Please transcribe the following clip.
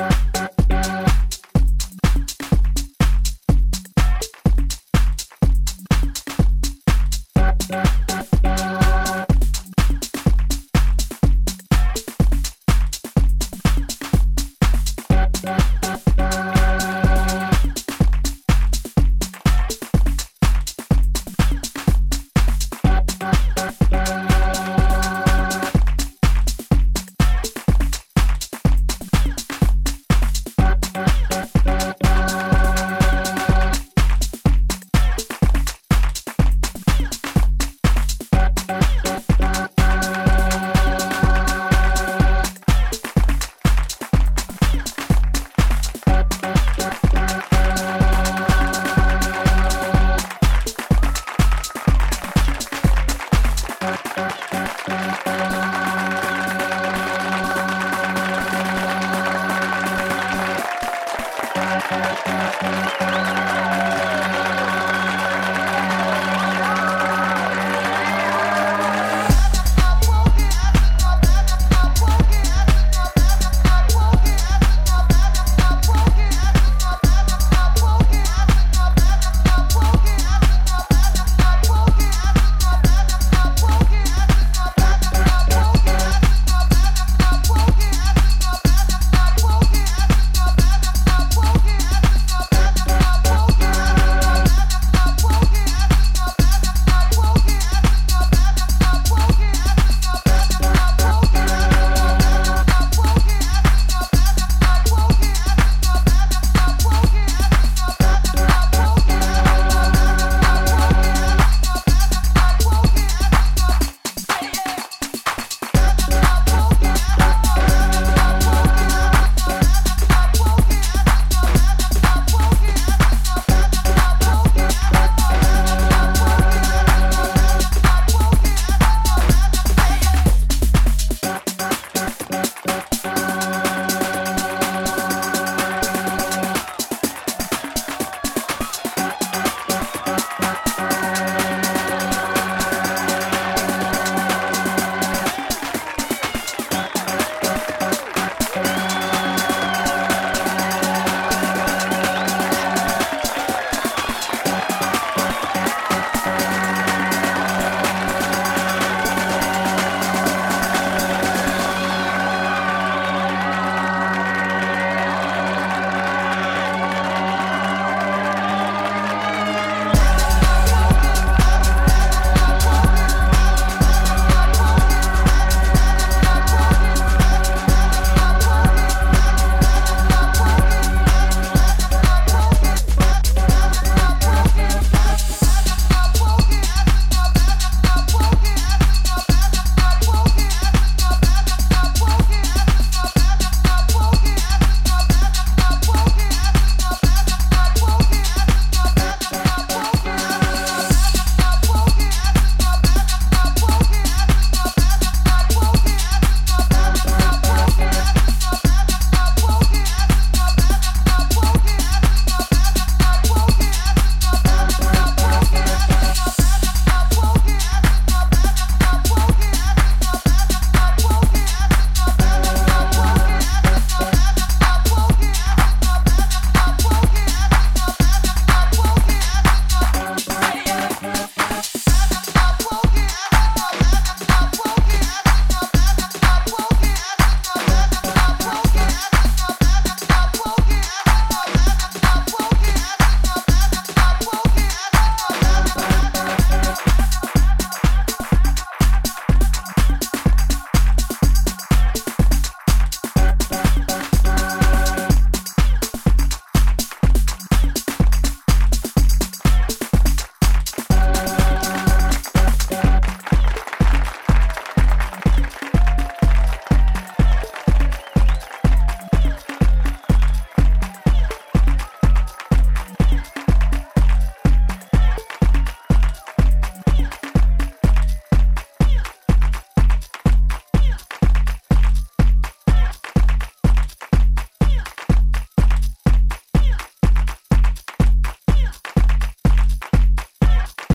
Bye.